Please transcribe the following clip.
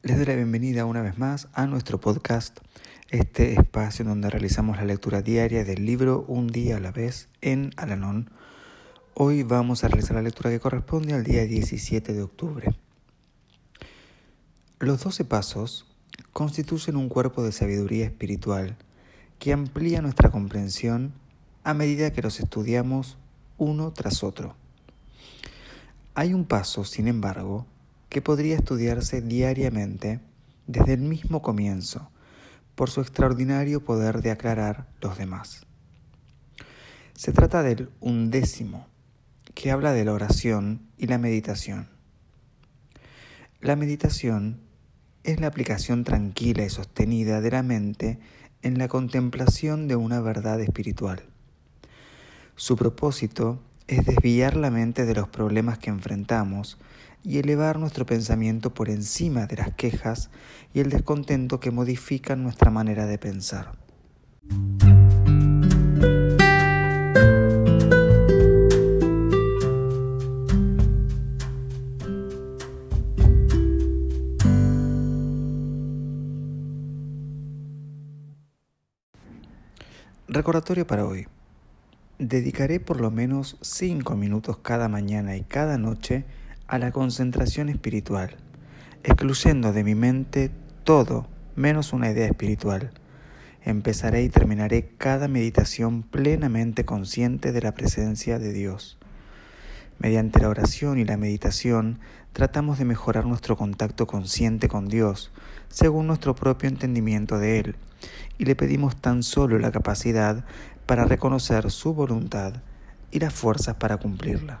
Les doy la bienvenida una vez más a nuestro podcast, este espacio donde realizamos la lectura diaria del libro Un día a la vez en Alanón Hoy vamos a realizar la lectura que corresponde al día 17 de octubre. Los 12 pasos constituyen un cuerpo de sabiduría espiritual que amplía nuestra comprensión a medida que los estudiamos uno tras otro. Hay un paso, sin embargo, que podría estudiarse diariamente desde el mismo comienzo, por su extraordinario poder de aclarar los demás. Se trata del undécimo que habla de la oración y la meditación. La meditación es la aplicación tranquila y sostenida de la mente en la contemplación de una verdad espiritual. Su propósito es desviar la mente de los problemas que enfrentamos y elevar nuestro pensamiento por encima de las quejas y el descontento que modifican nuestra manera de pensar. Recordatorio para hoy. Dedicaré por lo menos 5 minutos cada mañana y cada noche a la concentración espiritual, excluyendo de mi mente todo menos una idea espiritual. Empezaré y terminaré cada meditación plenamente consciente de la presencia de Dios. Mediante la oración y la meditación tratamos de mejorar nuestro contacto consciente con Dios, según nuestro propio entendimiento de Él, y le pedimos tan solo la capacidad para reconocer su voluntad y las fuerzas para cumplirla.